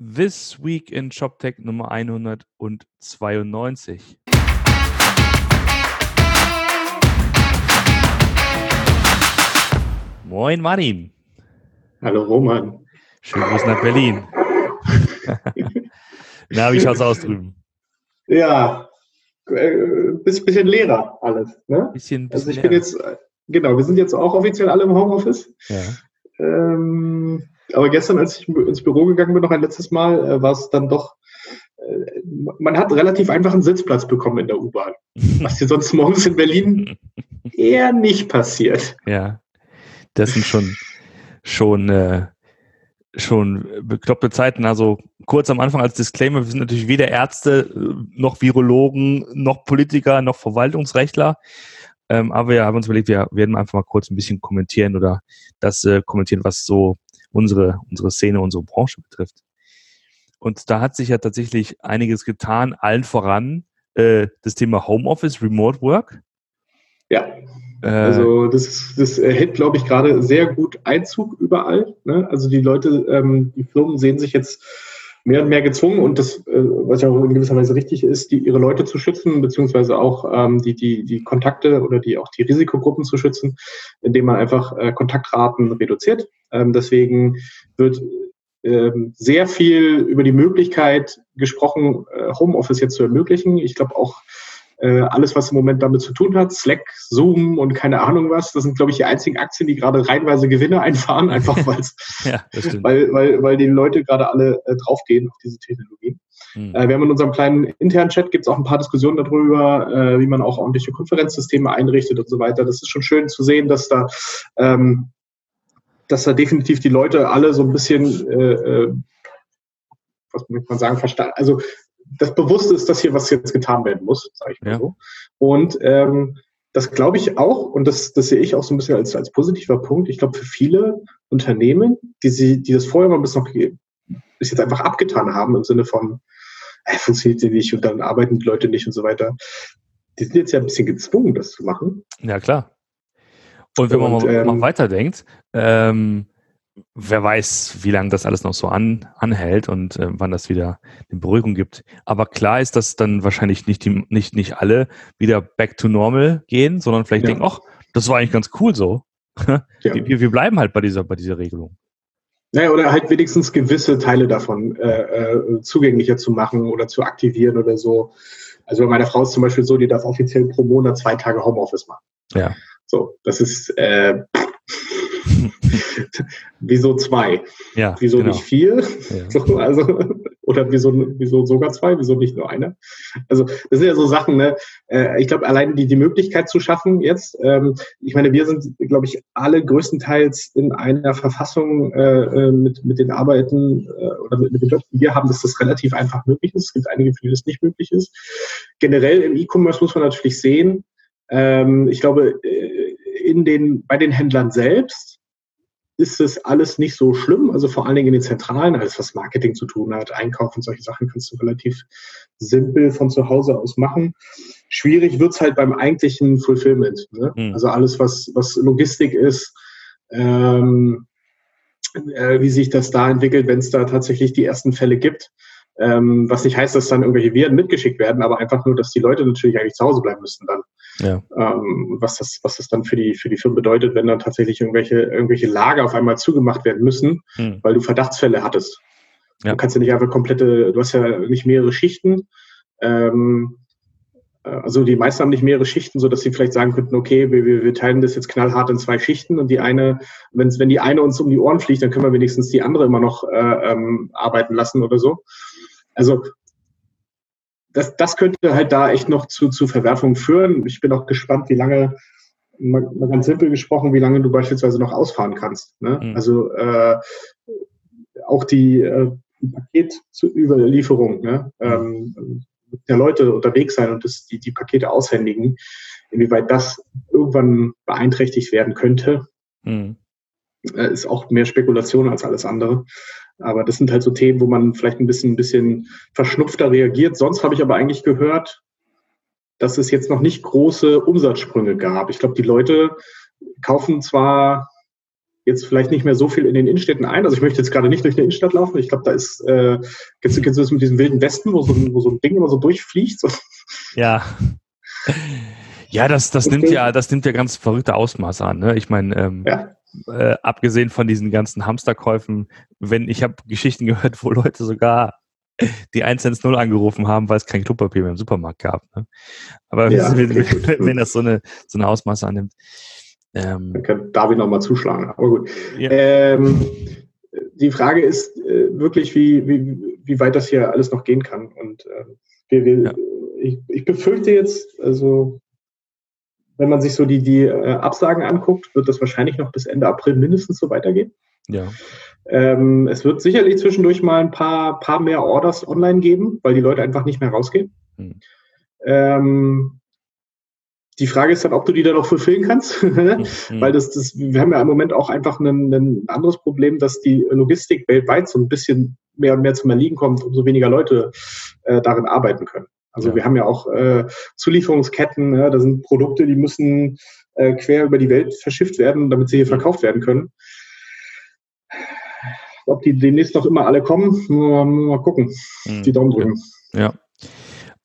This Week in ShopTech Nummer 192. Moin Martin. Hallo Roman. Schönen Gruß nach Berlin. Na, wie schaut's aus drüben? Ja, äh, bisschen leerer alles. Ne? Bisschen, bisschen also ich bin jetzt, genau, wir sind jetzt auch offiziell alle im Homeoffice. Ja. Ähm, aber gestern, als ich ins Büro gegangen bin, noch ein letztes Mal, äh, war es dann doch, äh, man hat relativ einfach einen Sitzplatz bekommen in der U-Bahn. Was dir sonst morgens in Berlin eher nicht passiert. Ja, das sind schon, schon, äh, schon bekloppte Zeiten. Also kurz am Anfang als Disclaimer, wir sind natürlich weder Ärzte, äh, noch Virologen, noch Politiker, noch Verwaltungsrechtler. Ähm, aber wir haben uns überlegt, wir werden einfach mal kurz ein bisschen kommentieren oder das äh, kommentieren, was so unsere, unsere Szene, unsere Branche betrifft. Und da hat sich ja tatsächlich einiges getan, allen voran äh, das Thema Homeoffice, Remote Work. Ja. Äh, also das, das hält, glaube ich, gerade sehr gut Einzug überall. Ne? Also die Leute, ähm, die Firmen sehen sich jetzt mehr und mehr gezwungen und das, äh, was ja auch in gewisser Weise richtig ist, die, ihre Leute zu schützen, beziehungsweise auch ähm, die, die, die Kontakte oder die auch die Risikogruppen zu schützen, indem man einfach äh, Kontaktraten reduziert. Ähm, deswegen wird ähm, sehr viel über die Möglichkeit gesprochen, äh, Homeoffice jetzt zu ermöglichen. Ich glaube auch äh, alles, was im Moment damit zu tun hat, Slack, Zoom und keine Ahnung was, das sind, glaube ich, die einzigen Aktien, die gerade reihenweise Gewinne einfahren, einfach ja, weil, weil, weil die Leute gerade alle äh, draufgehen auf diese Technologien. Mhm. Äh, wir haben in unserem kleinen internen Chat gibt es auch ein paar Diskussionen darüber, äh, wie man auch ordentliche Konferenzsysteme einrichtet und so weiter. Das ist schon schön zu sehen, dass da ähm, dass da definitiv die Leute alle so ein bisschen, äh, äh, was muss man sagen, verstanden, also das Bewusste ist, dass hier was jetzt getan werden muss, sage ich mal ja. so. Und ähm, das glaube ich auch, und das, das sehe ich auch so ein bisschen als, als positiver Punkt. Ich glaube, für viele Unternehmen, die, sie, die das vorher mal bis noch bis jetzt einfach abgetan haben, im Sinne von, äh, funktioniert die nicht und dann arbeiten die Leute nicht und so weiter, die sind jetzt ja ein bisschen gezwungen, das zu machen. Ja, klar. Und wenn man und, mal, ähm, mal weiterdenkt, ähm, wer weiß, wie lange das alles noch so an, anhält und äh, wann das wieder eine Beruhigung gibt. Aber klar ist, dass dann wahrscheinlich nicht, die, nicht, nicht alle wieder back to normal gehen, sondern vielleicht ja. denken, ach, das war eigentlich ganz cool so. ja. wir, wir bleiben halt bei dieser, bei dieser Regelung. Naja, oder halt wenigstens gewisse Teile davon äh, äh, zugänglicher zu machen oder zu aktivieren oder so. Also bei meiner Frau ist zum Beispiel so, die darf offiziell pro Monat zwei Tage Homeoffice machen. Ja. So, das ist äh, wieso zwei? Ja, wieso genau. nicht vier? Ja. So, also, oder wieso, wieso sogar zwei? Wieso nicht nur eine? Also das sind ja so Sachen, ne? Äh, ich glaube, allein die, die Möglichkeit zu schaffen jetzt, ähm, ich meine, wir sind, glaube ich, alle größtenteils in einer Verfassung äh, äh, mit, mit den Arbeiten äh, oder mit, mit den Jobs, die wir haben, dass das relativ einfach möglich ist. Es gibt einige, für die das nicht möglich ist. Generell im E-Commerce muss man natürlich sehen, ähm, ich glaube, äh, in den, bei den Händlern selbst ist es alles nicht so schlimm. Also vor allen Dingen in den Zentralen, alles was Marketing zu tun hat, Einkauf und solche Sachen kannst du relativ simpel von zu Hause aus machen. Schwierig wird's halt beim eigentlichen Fulfillment. Ne? Mhm. Also alles, was, was Logistik ist, ähm, äh, wie sich das da entwickelt, wenn es da tatsächlich die ersten Fälle gibt. Ähm, was nicht heißt, dass dann irgendwelche Viren mitgeschickt werden, aber einfach nur, dass die Leute natürlich eigentlich zu Hause bleiben müssen dann. Ja. Ähm, was, das, was das dann für die, für die Firmen bedeutet, wenn dann tatsächlich irgendwelche, irgendwelche Lager auf einmal zugemacht werden müssen, hm. weil du Verdachtsfälle hattest. Ja. Du kannst ja nicht einfach komplette, du hast ja nicht mehrere Schichten. Ähm, äh, also die meisten haben nicht mehrere Schichten, so dass sie vielleicht sagen könnten, okay, wir, wir teilen das jetzt knallhart in zwei Schichten und die eine, wenn, wenn die eine uns um die Ohren fliegt, dann können wir wenigstens die andere immer noch äh, ähm, arbeiten lassen oder so. Also das, das könnte halt da echt noch zu, zu Verwerfungen führen. Ich bin auch gespannt, wie lange, mal, mal ganz simpel gesprochen, wie lange du beispielsweise noch ausfahren kannst. Ne? Mhm. Also äh, auch die, äh, die Paketüberlieferung ne? Mhm. ähm, der Leute unterwegs sein und das, die, die Pakete aushändigen, inwieweit das irgendwann beeinträchtigt werden könnte, mhm. Äh, ist auch mehr Spekulation als alles andere. Aber das sind halt so Themen, wo man vielleicht ein bisschen, ein bisschen verschnupfter reagiert. Sonst habe ich aber eigentlich gehört, dass es jetzt noch nicht große Umsatzsprünge gab. Ich glaube, die Leute kaufen zwar jetzt vielleicht nicht mehr so viel in den Innenstädten ein. Also ich möchte jetzt gerade nicht durch eine Innenstadt laufen. Ich glaube, da ist, äh, kennst, du, kennst du das mit diesem wilden Westen, wo so, ein, wo so ein Ding immer so durchfliegt? So. Ja. Ja, das, das nimmt ja, das nimmt ja ganz verrückte Ausmaße an. Ne? Ich meine, ähm, ja. Äh, abgesehen von diesen ganzen Hamsterkäufen, wenn ich habe Geschichten gehört, wo Leute sogar die 110 angerufen haben, weil es kein Klopapier mehr im Supermarkt gab. Ne? Aber ja, wenn, wenn, wenn, das so eine, so eine Ausmaße annimmt. Ähm, Dann kann David nochmal zuschlagen. Aber gut. Ja. Ähm, die Frage ist äh, wirklich, wie, wie, wie weit das hier alles noch gehen kann. Und äh, wir, wir, ja. ich, ich befürchte jetzt, also wenn man sich so die, die äh, Absagen anguckt, wird das wahrscheinlich noch bis Ende April mindestens so weitergehen. Ja. Ähm, es wird sicherlich zwischendurch mal ein paar, paar mehr Orders online geben, weil die Leute einfach nicht mehr rausgehen. Hm. Ähm, die Frage ist dann, ob du die dann auch fulfillen kannst, mhm. weil das, das, wir haben ja im Moment auch einfach ein, ein anderes Problem, dass die Logistik weltweit so ein bisschen mehr und mehr zum Erliegen kommt, umso weniger Leute äh, darin arbeiten können. Also ja. wir haben ja auch äh, Zulieferungsketten, ja, da sind Produkte, die müssen äh, quer über die Welt verschifft werden, damit sie hier mhm. verkauft werden können. Ob die demnächst noch immer alle kommen, mal, mal gucken. Mhm. Die Daumen drücken. Ja.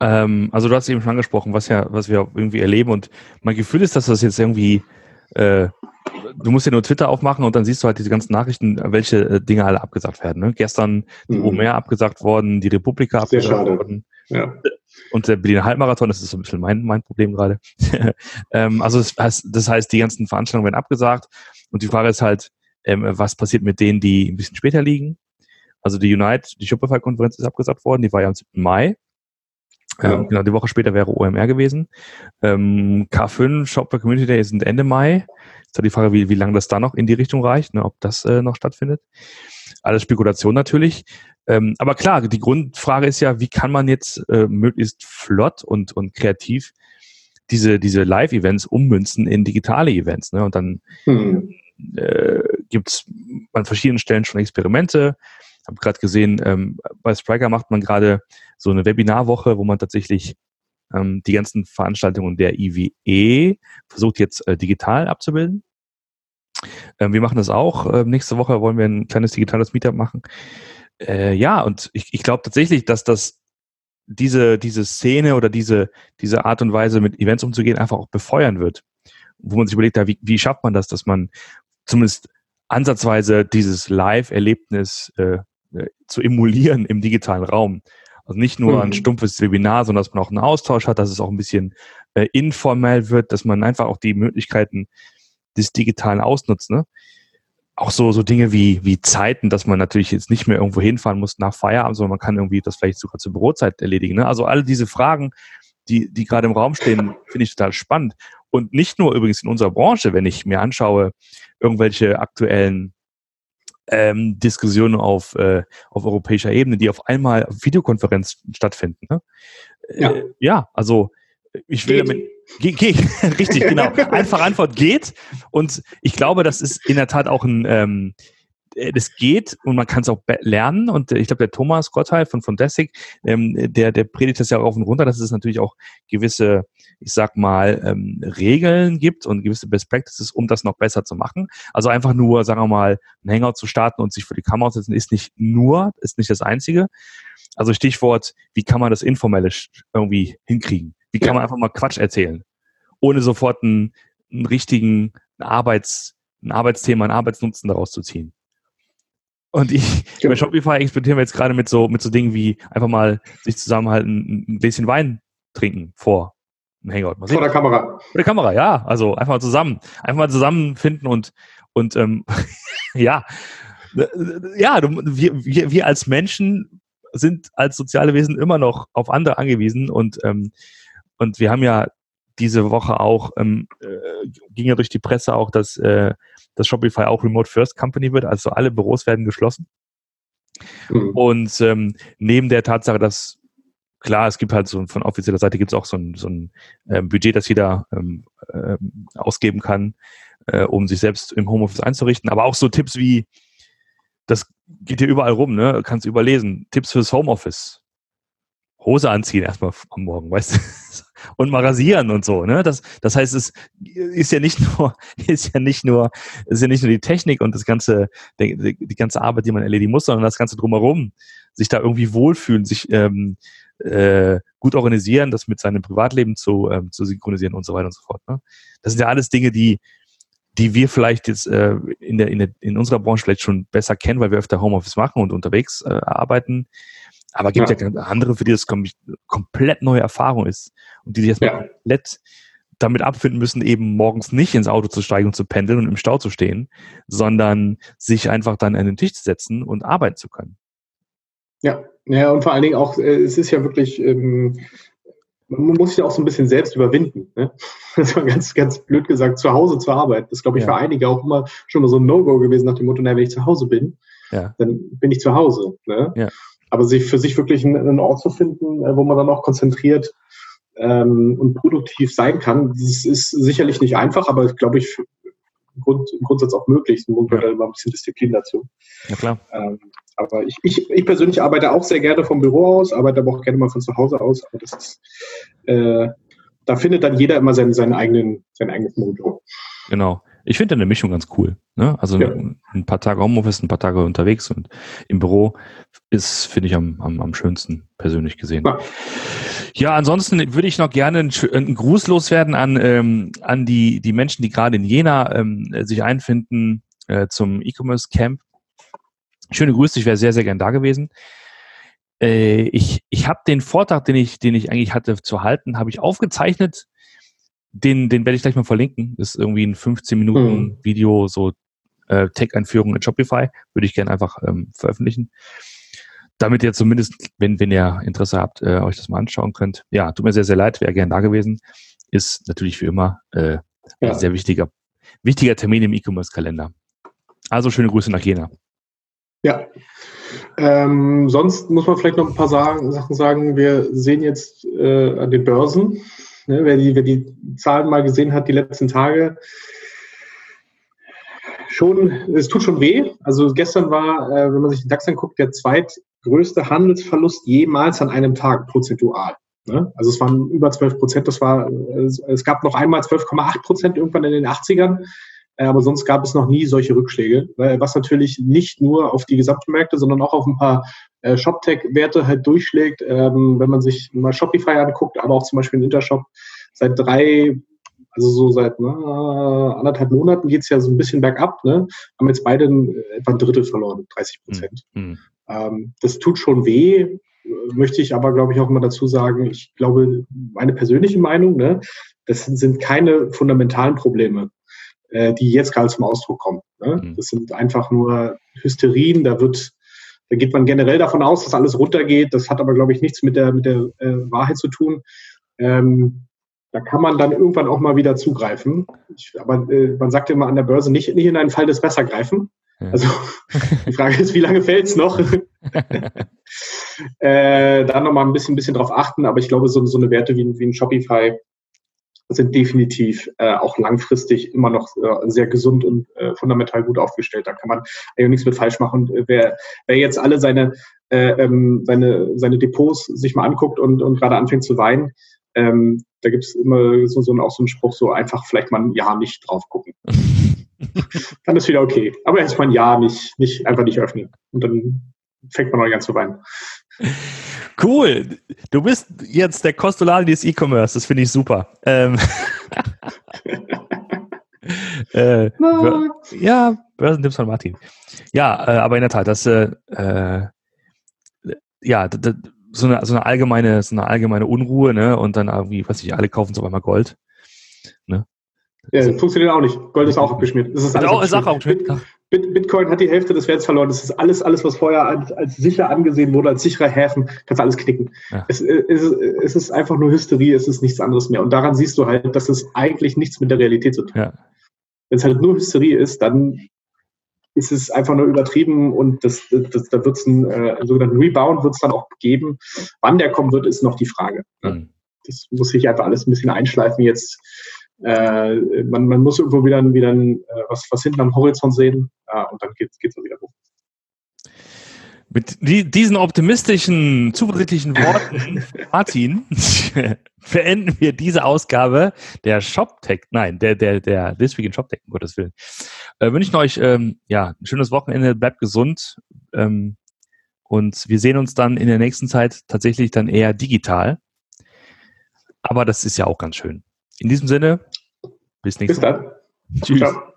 Ähm, also du hast eben schon angesprochen, was ja, was wir irgendwie erleben und mein Gefühl ist, dass das jetzt irgendwie äh, du musst ja nur Twitter aufmachen und dann siehst du halt diese ganzen Nachrichten, welche äh, Dinge alle abgesagt werden. Ne? Gestern die mhm. OMR abgesagt worden, die Republika abgesagt worden. Ja. Und der Berliner Halbmarathon, das ist so ein bisschen mein, mein Problem gerade. ähm, also das heißt, das heißt, die ganzen Veranstaltungen werden abgesagt und die Frage ist halt, ähm, was passiert mit denen, die ein bisschen später liegen? Also die Unite, die Shopify-Konferenz ist abgesagt worden, die war ja am 7. Mai. Ja. Ähm, genau, die Woche später wäre OMR gewesen. Ähm, K5, Shopify Community Day sind Ende Mai. Ist halt die Frage, wie, wie lange das da noch in die Richtung reicht, ne, ob das äh, noch stattfindet. Alles Spekulation natürlich. Ähm, aber klar, die Grundfrage ist ja, wie kann man jetzt äh, möglichst flott und, und kreativ diese, diese Live-Events ummünzen in digitale Events. Ne? Und dann hm. äh, gibt es an verschiedenen Stellen schon Experimente. Ich habe gerade gesehen, ähm, bei Spriker macht man gerade so eine Webinarwoche, wo man tatsächlich ähm, die ganzen Veranstaltungen der IWE versucht jetzt äh, digital abzubilden. Ähm, wir machen das auch. Ähm, nächste Woche wollen wir ein kleines digitales Meetup machen. Äh, ja, und ich, ich glaube tatsächlich, dass das diese, diese Szene oder diese, diese Art und Weise mit Events umzugehen einfach auch befeuern wird. Wo man sich überlegt, ja, wie, wie schafft man das, dass man zumindest ansatzweise dieses Live-Erlebnis äh, äh zu emulieren im digitalen Raum. Also nicht nur mhm. ein stumpfes Webinar, sondern dass man auch einen Austausch hat, dass es auch ein bisschen äh, informell wird, dass man einfach auch die Möglichkeiten des Digitalen ausnutzt. Ne? Auch so, so Dinge wie, wie Zeiten, dass man natürlich jetzt nicht mehr irgendwo hinfahren muss nach Feierabend, sondern man kann irgendwie das vielleicht sogar zur Bürozeit erledigen. Ne? Also alle diese Fragen, die, die gerade im Raum stehen, finde ich total spannend. Und nicht nur übrigens in unserer Branche, wenn ich mir anschaue, irgendwelche aktuellen ähm, Diskussionen auf, äh, auf europäischer Ebene, die auf einmal auf Videokonferenz stattfinden. Ne? Ja. Äh, ja, also ich will damit. Geht, geht. richtig, genau. Einfache Antwort geht. Und ich glaube, das ist in der Tat auch ein, ähm, äh, das geht und man kann es auch lernen. Und ich glaube, der Thomas Gottheil von Dessig, ähm, der, der predigt das ja auch auf und runter, dass es natürlich auch gewisse, ich sag mal, ähm, Regeln gibt und gewisse Best Practices, um das noch besser zu machen. Also einfach nur, sagen wir mal, ein Hangout zu starten und sich für die Kamera zu setzen, ist nicht nur, ist nicht das Einzige. Also Stichwort, wie kann man das Informelle irgendwie hinkriegen? Wie kann man einfach mal Quatsch erzählen? Ohne sofort einen, einen richtigen Arbeits, ein Arbeitsthema, einen Arbeitsnutzen daraus zu ziehen. Und ich, genau. bei Shopify experimentieren wir jetzt gerade mit so, mit so Dingen wie einfach mal sich zusammenhalten, ein Gläschen Wein trinken vor einem Hangout. Vor der Kamera. Vor der Kamera, ja. Also einfach mal zusammen, einfach mal zusammenfinden und, und ähm, ja, ja, wir, wir, wir als Menschen sind als soziale Wesen immer noch auf andere angewiesen und, ähm, und wir haben ja diese Woche auch, ähm, äh, ging ja durch die Presse auch, dass äh, dass Shopify auch Remote First Company wird, also alle Büros werden geschlossen. Mhm. Und ähm, neben der Tatsache, dass klar, es gibt halt so von offizieller Seite gibt es auch so ein, so ein äh, Budget, das jeder ähm, äh, ausgeben kann, äh, um sich selbst im Homeoffice einzurichten. Aber auch so Tipps wie, das geht hier überall rum, ne? Kannst überlesen. Tipps fürs Homeoffice. Hose anziehen erstmal am Morgen, weißt du? und mal rasieren und so. Ne? Das, das heißt, es ist ja nicht nur, ist ja nicht nur, ist ja nicht nur die Technik und das ganze, die, die ganze Arbeit, die man erledigen muss, sondern das ganze drumherum, sich da irgendwie wohlfühlen, sich ähm, äh, gut organisieren, das mit seinem Privatleben zu, ähm, zu synchronisieren und so weiter und so fort. Ne? Das sind ja alles Dinge, die die wir vielleicht jetzt äh, in, der, in, der, in unserer Branche vielleicht schon besser kennen, weil wir öfter Homeoffice machen und unterwegs äh, arbeiten. Aber gibt ja, ja andere, für die das kom komplett neue Erfahrung ist und die sich erstmal ja. komplett damit abfinden müssen, eben morgens nicht ins Auto zu steigen und zu pendeln und im Stau zu stehen, sondern sich einfach dann an den Tisch zu setzen und arbeiten zu können. Ja, ja, und vor allen Dingen auch, äh, es ist ja wirklich, ähm, man muss sich ja auch so ein bisschen selbst überwinden. Ne? Das war ganz, ganz blöd gesagt, zu Hause zu arbeiten. Das ist, glaube ich, ja. für einige auch immer schon mal so ein No-Go gewesen nach dem Motto, na, wenn ich zu Hause bin, ja. dann bin ich zu Hause. Ne? Ja. Aber sich für sich wirklich einen, Ort zu finden, äh, wo man dann auch konzentriert ähm, und produktiv sein kann, das ist sicherlich nicht einfach, aber glaube ich, im, Grund, im Grundsatz auch möglich. Man gehört ja. immer ein bisschen Disziplin dazu. Ja, klar. Ähm, aber ich, ich, ich persönlich arbeite auch sehr gerne vom Büro aus, arbeite aber auch gerne mal von zu Hause aus. Aber das ist, äh, da findet dann jeder immer seinen, seinen eigenen, sein eigenes Mojo. Genau. Ich finde eine Mischung ganz cool. Ne? Also ja. ein paar Tage Homeoffice, ein paar Tage unterwegs und im Büro ist, finde ich, am, am, am schönsten persönlich gesehen. Ja. ja, ansonsten würde ich noch gerne einen, einen Gruß loswerden an, ähm, an die, die Menschen, die gerade in Jena ähm, sich einfinden äh, zum E-Commerce Camp. Schöne Grüße, ich wäre sehr, sehr gern da gewesen. Äh, ich ich habe den Vortrag, den ich, den ich eigentlich hatte zu halten, habe ich aufgezeichnet. Den, den werde ich gleich mal verlinken. Das ist irgendwie ein 15 Minuten mhm. Video, so äh, Tech-Einführung in Shopify. Würde ich gerne einfach ähm, veröffentlichen. Damit ihr zumindest, wenn, wenn ihr Interesse habt, äh, euch das mal anschauen könnt. Ja, tut mir sehr, sehr leid, wäre gern da gewesen. Ist natürlich wie immer äh, ja. ein sehr wichtiger, wichtiger Termin im E-Commerce-Kalender. Also schöne Grüße nach Jena. Ja. Ähm, sonst muss man vielleicht noch ein paar sagen, Sachen sagen. Wir sehen jetzt äh, an den Börsen, ne, wer, die, wer die Zahlen mal gesehen hat, die letzten Tage, schon, es tut schon weh. Also gestern war, äh, wenn man sich den DAX anguckt, der zweitgrößte Handelsverlust jemals an einem Tag prozentual. Ne? Also es waren über 12 Prozent. Das war, es gab noch einmal 12,8 Prozent irgendwann in den 80ern. Äh, aber sonst gab es noch nie solche Rückschläge, was natürlich nicht nur auf die gesamten Märkte, sondern auch auf ein paar äh, ShopTech-Werte halt durchschlägt. Ähm, wenn man sich mal Shopify anguckt, aber auch zum Beispiel in Intershop, seit drei, also so seit ne, anderthalb Monaten geht es ja so ein bisschen bergab, ne? haben jetzt beide etwa ein Drittel verloren, 30 Prozent. Mhm. Ähm, das tut schon weh, möchte ich aber, glaube ich, auch immer dazu sagen, ich glaube, meine persönliche Meinung, ne, das sind keine fundamentalen Probleme äh, die jetzt gerade zum Ausdruck kommen. Ne? Mhm. Das sind einfach nur Hysterien, da wird, da geht man generell davon aus, dass alles runtergeht. Das hat aber, glaube ich, nichts mit der, mit der äh, Wahrheit zu tun. Ähm, da kann man dann irgendwann auch mal wieder zugreifen. Ich, aber äh, man sagt immer an der Börse nicht, nicht in einen Fall des Besser greifen. Ja. Also die Frage ist, wie lange fällt es noch? äh, da nochmal ein bisschen, bisschen drauf achten, aber ich glaube, so, so eine Werte wie, wie ein Shopify, sind definitiv äh, auch langfristig immer noch äh, sehr gesund und äh, fundamental gut aufgestellt. Da kann man äh, nichts mit falsch machen. Wer, wer jetzt alle seine, äh, ähm, seine, seine Depots sich mal anguckt und, und gerade anfängt zu weinen, ähm, da gibt es immer so, so, auch so einen Spruch, so einfach vielleicht mal ein Jahr nicht drauf gucken. dann ist wieder okay. Aber erst mal ein Jahr nicht, nicht, einfach nicht öffnen. Und dann fängt man mal ganz zu weinen. Cool. Du bist jetzt der Kostolani des E-Commerce. Das finde ich super. Ähm, äh, ja, Börsentipps von Martin. Ja, äh, aber in der Tat, das äh, äh ja, so eine, so eine allgemeine, so eine allgemeine Unruhe, ne? Und dann irgendwie, was ich, alle kaufen so einmal Gold. Ne? Ja, das funktioniert auch nicht. Gold ist auch abgeschmiert. Das ist, alles auch, ist auch abgeschmiert. Bitcoin hat die Hälfte des Werts verloren. Das ist alles, alles was vorher als, als sicher angesehen wurde, als sicherer Häfen, kannst du alles knicken. Ja. Es, es, es, ist einfach nur Hysterie, es ist nichts anderes mehr. Und daran siehst du halt, dass es eigentlich nichts mit der Realität zu tun hat. Ja. Wenn es halt nur Hysterie ist, dann ist es einfach nur übertrieben und das, das, da wird es einen, äh, einen sogenannten Rebound wird es dann auch geben. Wann der kommen wird, ist noch die Frage. Mhm. Das muss sich einfach alles ein bisschen einschleifen jetzt äh, man, man muss irgendwo wieder, wieder äh, was, was hinten am Horizont sehen äh, und dann geht es wieder hoch. Mit die, diesen optimistischen, zuversichtlichen Worten, Martin, beenden wir diese Ausgabe der ShopTech, nein, der, der, der This Week in ShopTech, um Gottes Willen. Äh, wünschen euch ähm, ja, ein schönes Wochenende, bleibt gesund ähm, und wir sehen uns dann in der nächsten Zeit tatsächlich dann eher digital. Aber das ist ja auch ganz schön. In diesem Sinne, bis nächstes Mal. Tschüss. Ciao.